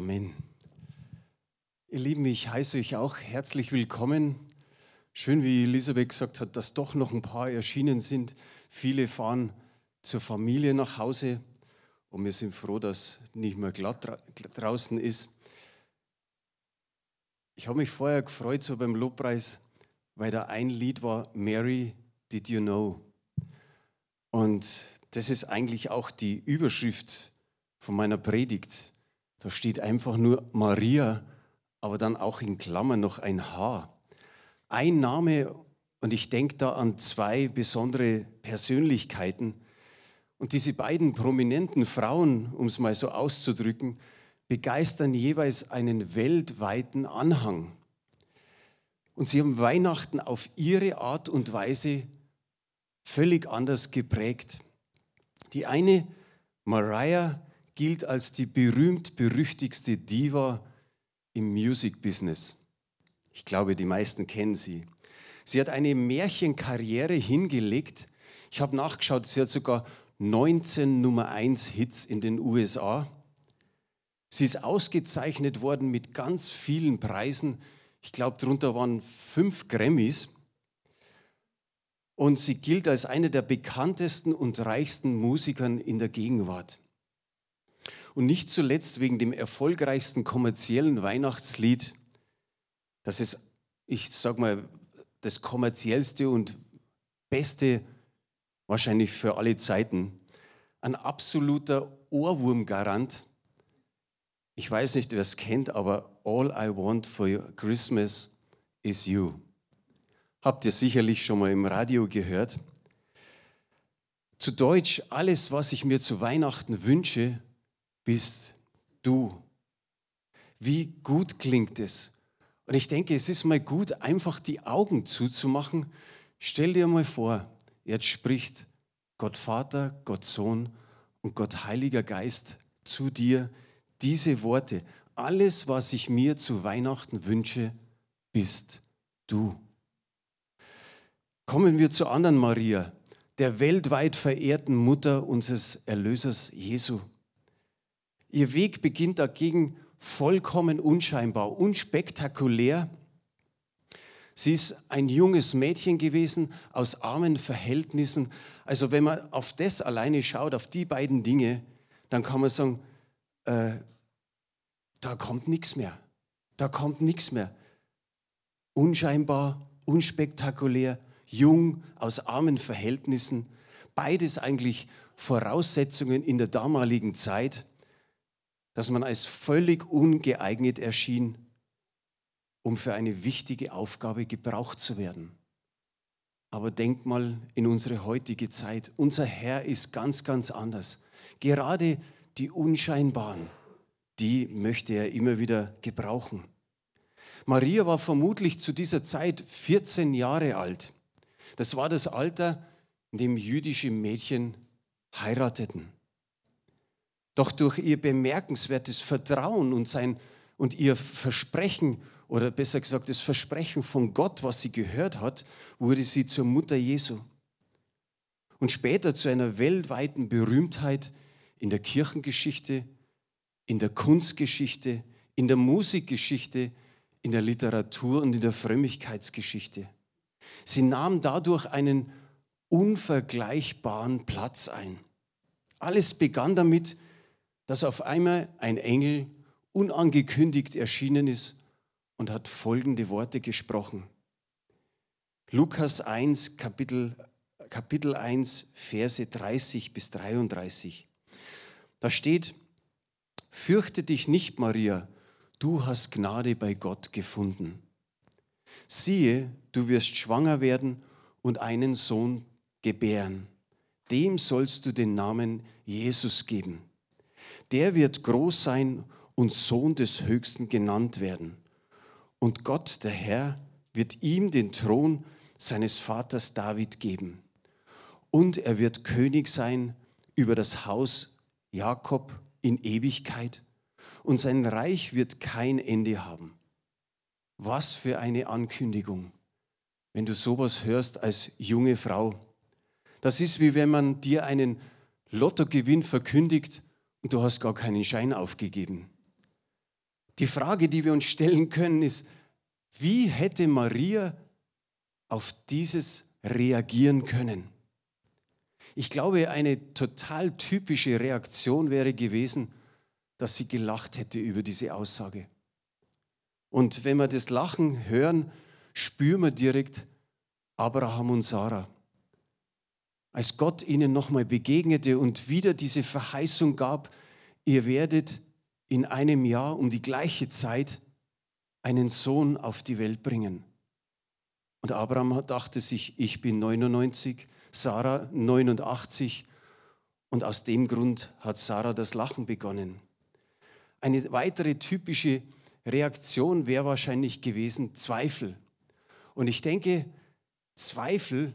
Amen. Ihr Lieben, ich heiße euch auch herzlich willkommen. Schön, wie Elisabeth gesagt hat, dass doch noch ein paar erschienen sind. Viele fahren zur Familie nach Hause und wir sind froh, dass nicht mehr glatt draußen ist. Ich habe mich vorher gefreut, so beim Lobpreis, weil da ein Lied war, Mary, Did You Know? Und das ist eigentlich auch die Überschrift von meiner Predigt. Da steht einfach nur Maria, aber dann auch in Klammern noch ein H. Ein Name, und ich denke da an zwei besondere Persönlichkeiten. Und diese beiden prominenten Frauen, um es mal so auszudrücken, begeistern jeweils einen weltweiten Anhang. Und sie haben Weihnachten auf ihre Art und Weise völlig anders geprägt. Die eine, Mariah, gilt als die berühmt-berüchtigste Diva im Music-Business. Ich glaube, die meisten kennen sie. Sie hat eine Märchenkarriere hingelegt. Ich habe nachgeschaut, sie hat sogar 19 Nummer 1 Hits in den USA. Sie ist ausgezeichnet worden mit ganz vielen Preisen. Ich glaube, darunter waren fünf Grammys. Und sie gilt als eine der bekanntesten und reichsten Musikern in der Gegenwart. Und nicht zuletzt wegen dem erfolgreichsten kommerziellen Weihnachtslied, das ist, ich sag mal, das kommerziellste und beste wahrscheinlich für alle Zeiten. Ein absoluter Ohrwurmgarant. Ich weiß nicht, wer es kennt, aber All I Want for Christmas is You. Habt ihr sicherlich schon mal im Radio gehört. Zu Deutsch, alles, was ich mir zu Weihnachten wünsche, bist du. Wie gut klingt es? Und ich denke, es ist mal gut, einfach die Augen zuzumachen. Stell dir mal vor, jetzt spricht Gott Vater, Gott Sohn und Gott Heiliger Geist zu dir diese Worte. Alles, was ich mir zu Weihnachten wünsche, bist du. Kommen wir zur anderen Maria, der weltweit verehrten Mutter unseres Erlösers Jesu. Ihr Weg beginnt dagegen vollkommen unscheinbar, unspektakulär. Sie ist ein junges Mädchen gewesen aus armen Verhältnissen. Also wenn man auf das alleine schaut, auf die beiden Dinge, dann kann man sagen, äh, da kommt nichts mehr. Da kommt nichts mehr. Unscheinbar, unspektakulär, jung, aus armen Verhältnissen. Beides eigentlich Voraussetzungen in der damaligen Zeit dass man als völlig ungeeignet erschien, um für eine wichtige Aufgabe gebraucht zu werden. Aber denk mal in unsere heutige Zeit. Unser Herr ist ganz, ganz anders. Gerade die Unscheinbaren, die möchte er immer wieder gebrauchen. Maria war vermutlich zu dieser Zeit 14 Jahre alt. Das war das Alter, in dem jüdische Mädchen heirateten. Doch durch ihr bemerkenswertes Vertrauen und, sein, und ihr Versprechen, oder besser gesagt das Versprechen von Gott, was sie gehört hat, wurde sie zur Mutter Jesu. Und später zu einer weltweiten Berühmtheit in der Kirchengeschichte, in der Kunstgeschichte, in der Musikgeschichte, in der Literatur und in der Frömmigkeitsgeschichte. Sie nahm dadurch einen unvergleichbaren Platz ein. Alles begann damit, dass auf einmal ein Engel unangekündigt erschienen ist und hat folgende Worte gesprochen. Lukas 1, Kapitel, Kapitel 1, Verse 30 bis 33. Da steht, Fürchte dich nicht, Maria, du hast Gnade bei Gott gefunden. Siehe, du wirst schwanger werden und einen Sohn gebären. Dem sollst du den Namen Jesus geben der wird groß sein und Sohn des Höchsten genannt werden. Und Gott, der Herr, wird ihm den Thron seines Vaters David geben. Und er wird König sein über das Haus Jakob in Ewigkeit. Und sein Reich wird kein Ende haben. Was für eine Ankündigung, wenn du sowas hörst als junge Frau. Das ist wie wenn man dir einen Lottogewinn verkündigt und du hast gar keinen Schein aufgegeben. Die Frage, die wir uns stellen können, ist, wie hätte Maria auf dieses reagieren können? Ich glaube, eine total typische Reaktion wäre gewesen, dass sie gelacht hätte über diese Aussage. Und wenn wir das Lachen hören, spüren wir direkt Abraham und Sarah. Als Gott ihnen nochmal begegnete und wieder diese Verheißung gab, ihr werdet in einem Jahr um die gleiche Zeit einen Sohn auf die Welt bringen. Und Abraham dachte sich, ich bin 99, Sarah 89 und aus dem Grund hat Sarah das Lachen begonnen. Eine weitere typische Reaktion wäre wahrscheinlich gewesen Zweifel. Und ich denke, Zweifel,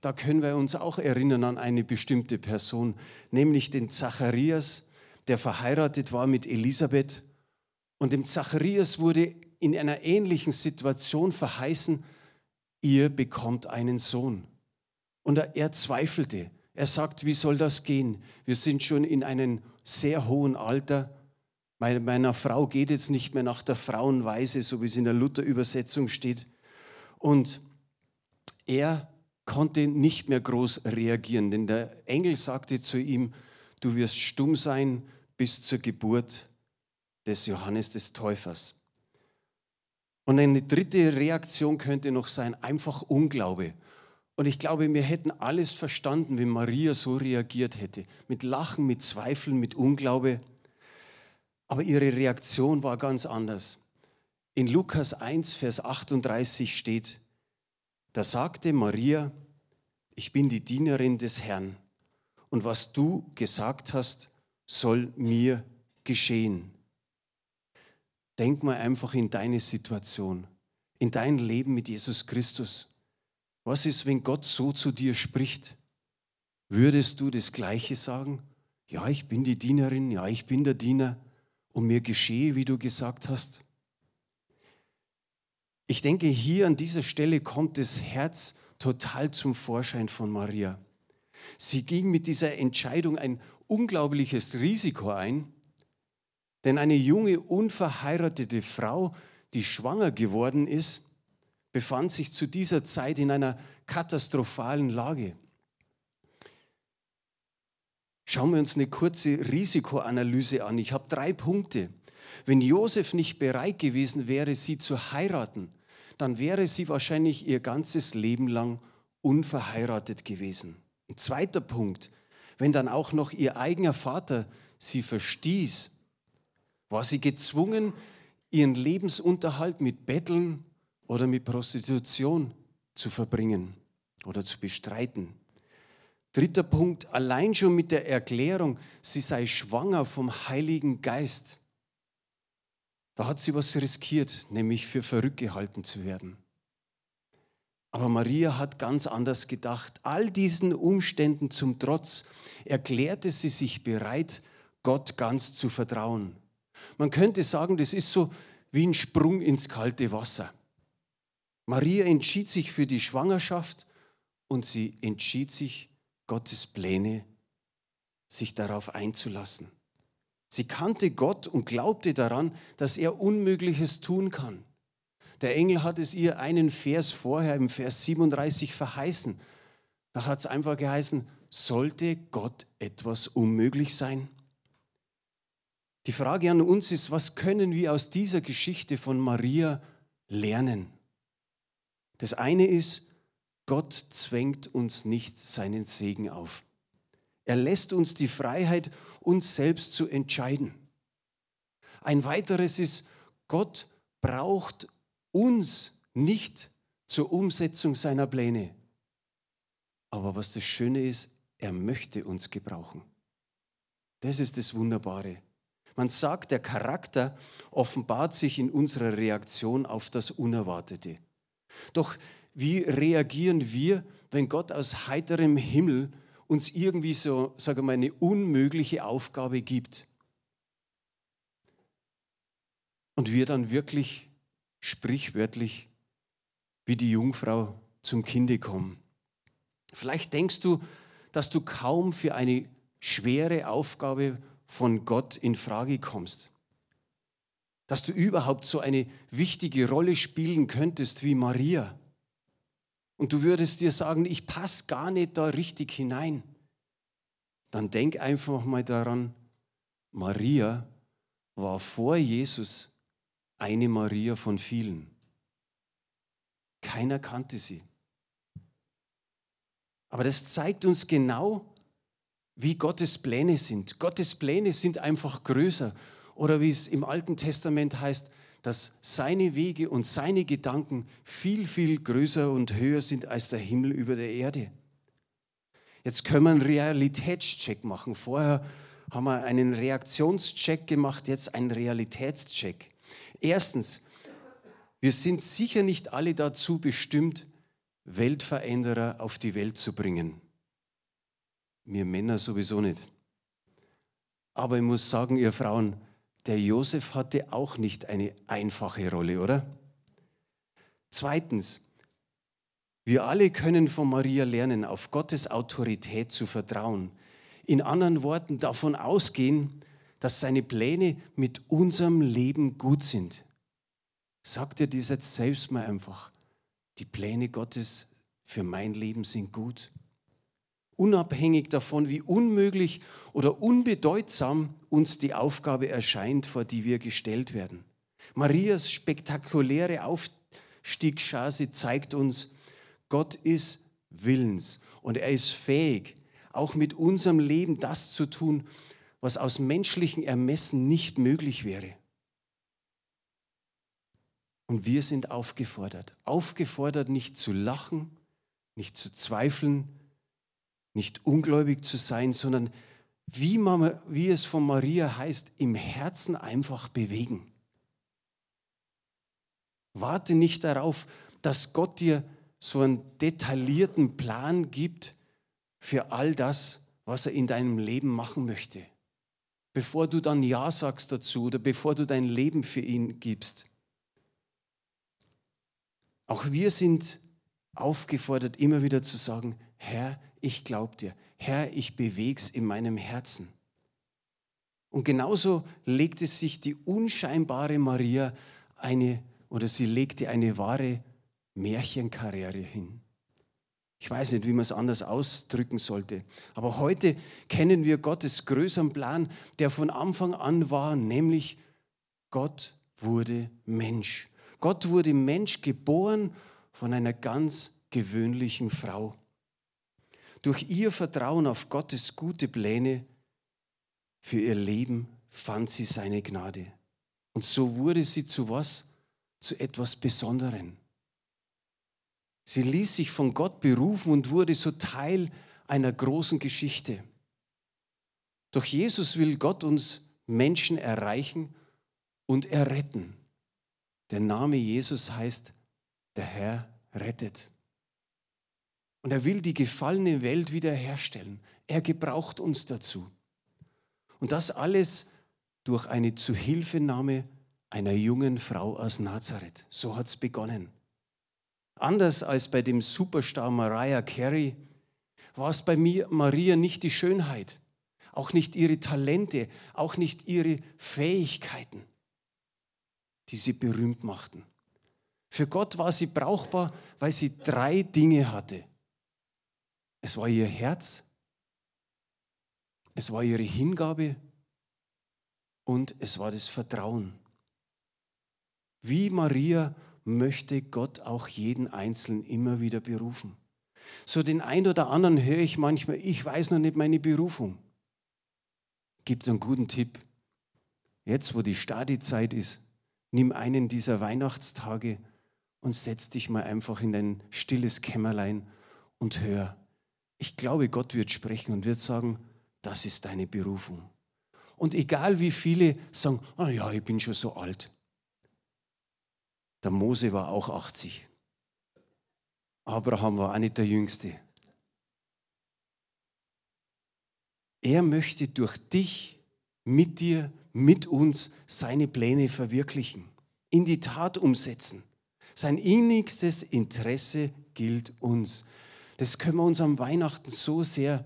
da können wir uns auch erinnern an eine bestimmte Person, nämlich den Zacharias, der verheiratet war mit Elisabeth. Und dem Zacharias wurde in einer ähnlichen Situation verheißen, ihr bekommt einen Sohn. Und er zweifelte. Er sagt, wie soll das gehen? Wir sind schon in einem sehr hohen Alter. Meiner Frau geht es nicht mehr nach der Frauenweise, so wie es in der Luther-Übersetzung steht. Und er konnte nicht mehr groß reagieren, denn der Engel sagte zu ihm, du wirst stumm sein bis zur Geburt des Johannes des Täufers. Und eine dritte Reaktion könnte noch sein, einfach Unglaube. Und ich glaube, wir hätten alles verstanden, wenn Maria so reagiert hätte. Mit Lachen, mit Zweifeln, mit Unglaube. Aber ihre Reaktion war ganz anders. In Lukas 1, Vers 38 steht, da sagte Maria, ich bin die Dienerin des Herrn und was du gesagt hast, soll mir geschehen. Denk mal einfach in deine Situation, in dein Leben mit Jesus Christus. Was ist, wenn Gott so zu dir spricht? Würdest du das Gleiche sagen? Ja, ich bin die Dienerin, ja, ich bin der Diener und mir geschehe, wie du gesagt hast. Ich denke, hier an dieser Stelle kommt das Herz total zum Vorschein von Maria. Sie ging mit dieser Entscheidung ein unglaubliches Risiko ein, denn eine junge, unverheiratete Frau, die schwanger geworden ist, befand sich zu dieser Zeit in einer katastrophalen Lage. Schauen wir uns eine kurze Risikoanalyse an. Ich habe drei Punkte. Wenn Josef nicht bereit gewesen wäre, sie zu heiraten, dann wäre sie wahrscheinlich ihr ganzes Leben lang unverheiratet gewesen. Ein zweiter Punkt, wenn dann auch noch ihr eigener Vater sie verstieß, war sie gezwungen, ihren Lebensunterhalt mit Betteln oder mit Prostitution zu verbringen oder zu bestreiten. Dritter Punkt, allein schon mit der Erklärung, sie sei schwanger vom Heiligen Geist. Da hat sie was riskiert, nämlich für verrückt gehalten zu werden. Aber Maria hat ganz anders gedacht. All diesen Umständen zum Trotz erklärte sie sich bereit, Gott ganz zu vertrauen. Man könnte sagen, das ist so wie ein Sprung ins kalte Wasser. Maria entschied sich für die Schwangerschaft und sie entschied sich Gottes Pläne, sich darauf einzulassen. Sie kannte Gott und glaubte daran, dass er Unmögliches tun kann. Der Engel hat es ihr einen Vers vorher, im Vers 37, verheißen. Da hat es einfach geheißen, sollte Gott etwas unmöglich sein? Die Frage an uns ist, was können wir aus dieser Geschichte von Maria lernen? Das eine ist, Gott zwängt uns nicht seinen Segen auf. Er lässt uns die Freiheit, uns selbst zu entscheiden. Ein weiteres ist, Gott braucht uns nicht zur Umsetzung seiner Pläne. Aber was das Schöne ist, er möchte uns gebrauchen. Das ist das Wunderbare. Man sagt, der Charakter offenbart sich in unserer Reaktion auf das Unerwartete. Doch wie reagieren wir, wenn Gott aus heiterem Himmel uns irgendwie so, sage mal, eine unmögliche Aufgabe gibt? Und wir dann wirklich sprichwörtlich wie die Jungfrau zum Kinde kommen. Vielleicht denkst du, dass du kaum für eine schwere Aufgabe von Gott in Frage kommst. dass du überhaupt so eine wichtige Rolle spielen könntest wie Maria. Und du würdest dir sagen, ich passe gar nicht da richtig hinein. Dann denk einfach mal daran, Maria war vor Jesus eine Maria von vielen. Keiner kannte sie. Aber das zeigt uns genau, wie Gottes Pläne sind. Gottes Pläne sind einfach größer. Oder wie es im Alten Testament heißt, dass seine Wege und seine Gedanken viel, viel größer und höher sind als der Himmel über der Erde. Jetzt können wir einen Realitätscheck machen. Vorher haben wir einen Reaktionscheck gemacht, jetzt einen Realitätscheck. Erstens, wir sind sicher nicht alle dazu bestimmt, Weltveränderer auf die Welt zu bringen. Wir Männer sowieso nicht. Aber ich muss sagen, ihr Frauen, der Josef hatte auch nicht eine einfache Rolle, oder? Zweitens, wir alle können von Maria lernen, auf Gottes Autorität zu vertrauen. In anderen Worten, davon ausgehen, dass seine Pläne mit unserem Leben gut sind. Sagt dir das jetzt selbst mal einfach. Die Pläne Gottes für mein Leben sind gut. Unabhängig davon, wie unmöglich oder unbedeutsam uns die Aufgabe erscheint, vor die wir gestellt werden. Marias spektakuläre Aufstiegschance zeigt uns, Gott ist willens und er ist fähig, auch mit unserem Leben das zu tun, was aus menschlichen Ermessen nicht möglich wäre. Und wir sind aufgefordert, aufgefordert nicht zu lachen, nicht zu zweifeln, nicht ungläubig zu sein, sondern wie, man, wie es von Maria heißt, im Herzen einfach bewegen. Warte nicht darauf, dass Gott dir so einen detaillierten Plan gibt für all das, was er in deinem Leben machen möchte bevor du dann Ja sagst dazu oder bevor du dein Leben für ihn gibst. Auch wir sind aufgefordert, immer wieder zu sagen, Herr, ich glaube dir. Herr, ich beweg's in meinem Herzen. Und genauso legte sich die unscheinbare Maria eine, oder sie legte eine wahre Märchenkarriere hin. Ich weiß nicht, wie man es anders ausdrücken sollte. Aber heute kennen wir Gottes größeren Plan, der von Anfang an war, nämlich Gott wurde Mensch. Gott wurde Mensch geboren von einer ganz gewöhnlichen Frau. Durch ihr Vertrauen auf Gottes gute Pläne für ihr Leben fand sie seine Gnade. Und so wurde sie zu was? Zu etwas Besonderem. Sie ließ sich von Gott berufen und wurde so Teil einer großen Geschichte. Durch Jesus will Gott uns Menschen erreichen und erretten. Der Name Jesus heißt, der Herr rettet. Und er will die gefallene Welt wiederherstellen. Er gebraucht uns dazu. Und das alles durch eine Zuhilfenahme einer jungen Frau aus Nazareth. So hat es begonnen. Anders als bei dem Superstar Mariah Carey war es bei mir Maria nicht die Schönheit, auch nicht ihre Talente, auch nicht ihre Fähigkeiten, die sie berühmt machten. Für Gott war sie brauchbar, weil sie drei Dinge hatte. Es war ihr Herz, es war ihre Hingabe und es war das Vertrauen. Wie Maria möchte Gott auch jeden Einzelnen immer wieder berufen. So den einen oder anderen höre ich manchmal, ich weiß noch nicht meine Berufung. Gibt einen guten Tipp. Jetzt, wo die Stadizeit ist, nimm einen dieser Weihnachtstage und setz dich mal einfach in dein stilles Kämmerlein und hör. Ich glaube, Gott wird sprechen und wird sagen, das ist deine Berufung. Und egal wie viele sagen, oh ja, ich bin schon so alt. Der Mose war auch 80. Abraham war auch nicht der Jüngste. Er möchte durch dich, mit dir, mit uns seine Pläne verwirklichen, in die Tat umsetzen. Sein innigstes Interesse gilt uns. Das können wir uns am Weihnachten so sehr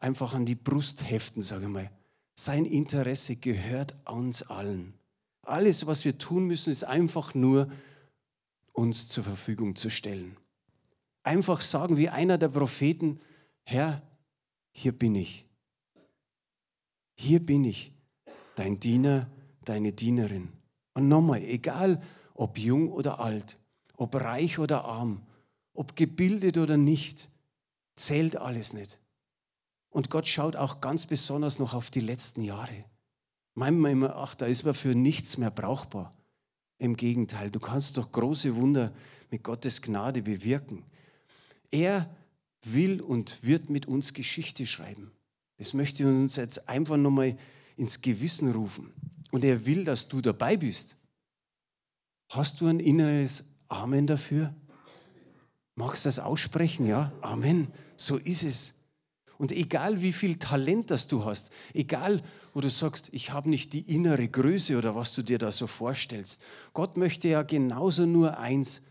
einfach an die Brust heften, sage ich mal. Sein Interesse gehört uns allen. Alles, was wir tun müssen, ist einfach nur uns zur Verfügung zu stellen. Einfach sagen wie einer der Propheten, Herr, hier bin ich. Hier bin ich, dein Diener, deine Dienerin. Und nochmal, egal ob jung oder alt, ob reich oder arm, ob gebildet oder nicht, zählt alles nicht. Und Gott schaut auch ganz besonders noch auf die letzten Jahre. Meint man immer, ach, da ist man für nichts mehr brauchbar. Im Gegenteil, du kannst doch große Wunder mit Gottes Gnade bewirken. Er will und wird mit uns Geschichte schreiben. Das möchte uns jetzt einfach nochmal ins Gewissen rufen. Und er will, dass du dabei bist. Hast du ein inneres Amen dafür? Magst du das aussprechen? Ja, Amen. So ist es. Und egal wie viel Talent das du hast, egal wo du sagst, ich habe nicht die innere Größe oder was du dir da so vorstellst, Gott möchte ja genauso nur eins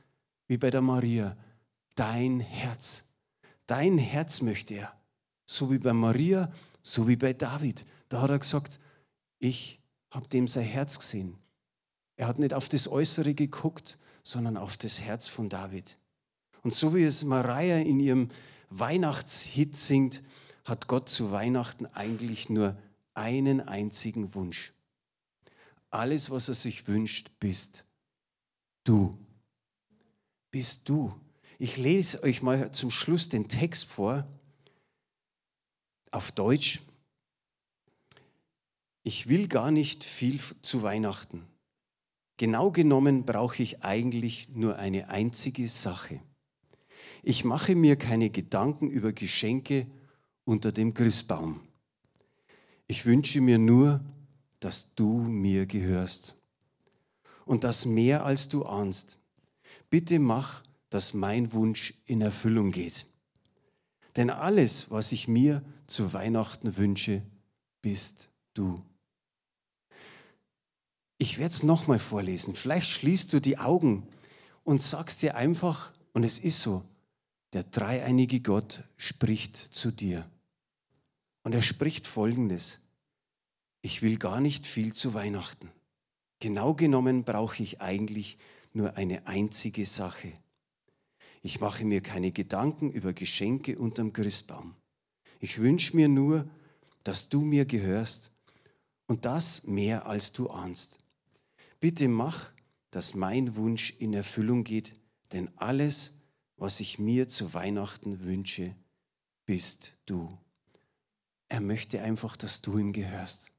wie bei der Maria, dein Herz. Dein Herz möchte er. So wie bei Maria, so wie bei David. Da hat er gesagt, ich habe dem sein Herz gesehen. Er hat nicht auf das Äußere geguckt, sondern auf das Herz von David. Und so wie es Maria in ihrem Weihnachtshit singt, hat Gott zu Weihnachten eigentlich nur einen einzigen Wunsch. Alles, was er sich wünscht, bist du. Bist du. Ich lese euch mal zum Schluss den Text vor, auf Deutsch. Ich will gar nicht viel zu Weihnachten. Genau genommen brauche ich eigentlich nur eine einzige Sache. Ich mache mir keine Gedanken über Geschenke unter dem Christbaum. Ich wünsche mir nur, dass du mir gehörst und das mehr als du ahnst. Bitte mach, dass mein Wunsch in Erfüllung geht. Denn alles, was ich mir zu Weihnachten wünsche, bist du. Ich werde es nochmal vorlesen. Vielleicht schließt du die Augen und sagst dir einfach, und es ist so, der dreieinige Gott spricht zu dir. Und er spricht folgendes. Ich will gar nicht viel zu Weihnachten. Genau genommen brauche ich eigentlich nur eine einzige Sache. Ich mache mir keine Gedanken über Geschenke unterm Christbaum. Ich wünsche mir nur, dass du mir gehörst und das mehr als du ahnst. Bitte mach, dass mein Wunsch in Erfüllung geht, denn alles, was ich mir zu Weihnachten wünsche, bist du. Er möchte einfach, dass du ihm gehörst.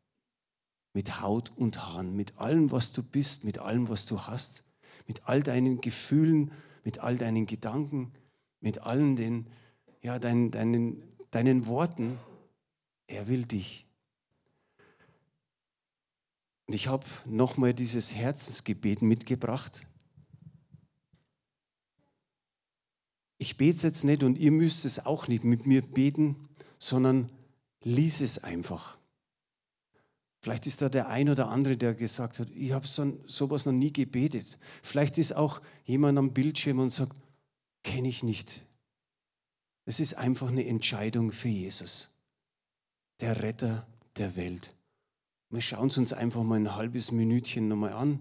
Mit Haut und Haaren, mit allem, was du bist, mit allem, was du hast, mit all deinen Gefühlen, mit all deinen Gedanken, mit allen den, ja, deinen, deinen, deinen Worten. Er will dich. Und ich habe nochmal dieses Herzensgebet mitgebracht. Ich bete jetzt nicht und ihr müsst es auch nicht mit mir beten, sondern lies es einfach. Vielleicht ist da der ein oder andere, der gesagt hat, ich habe so, sowas noch nie gebetet. Vielleicht ist auch jemand am Bildschirm und sagt, kenne ich nicht. Es ist einfach eine Entscheidung für Jesus, der Retter der Welt. Wir schauen es uns einfach mal ein halbes Minütchen nochmal an.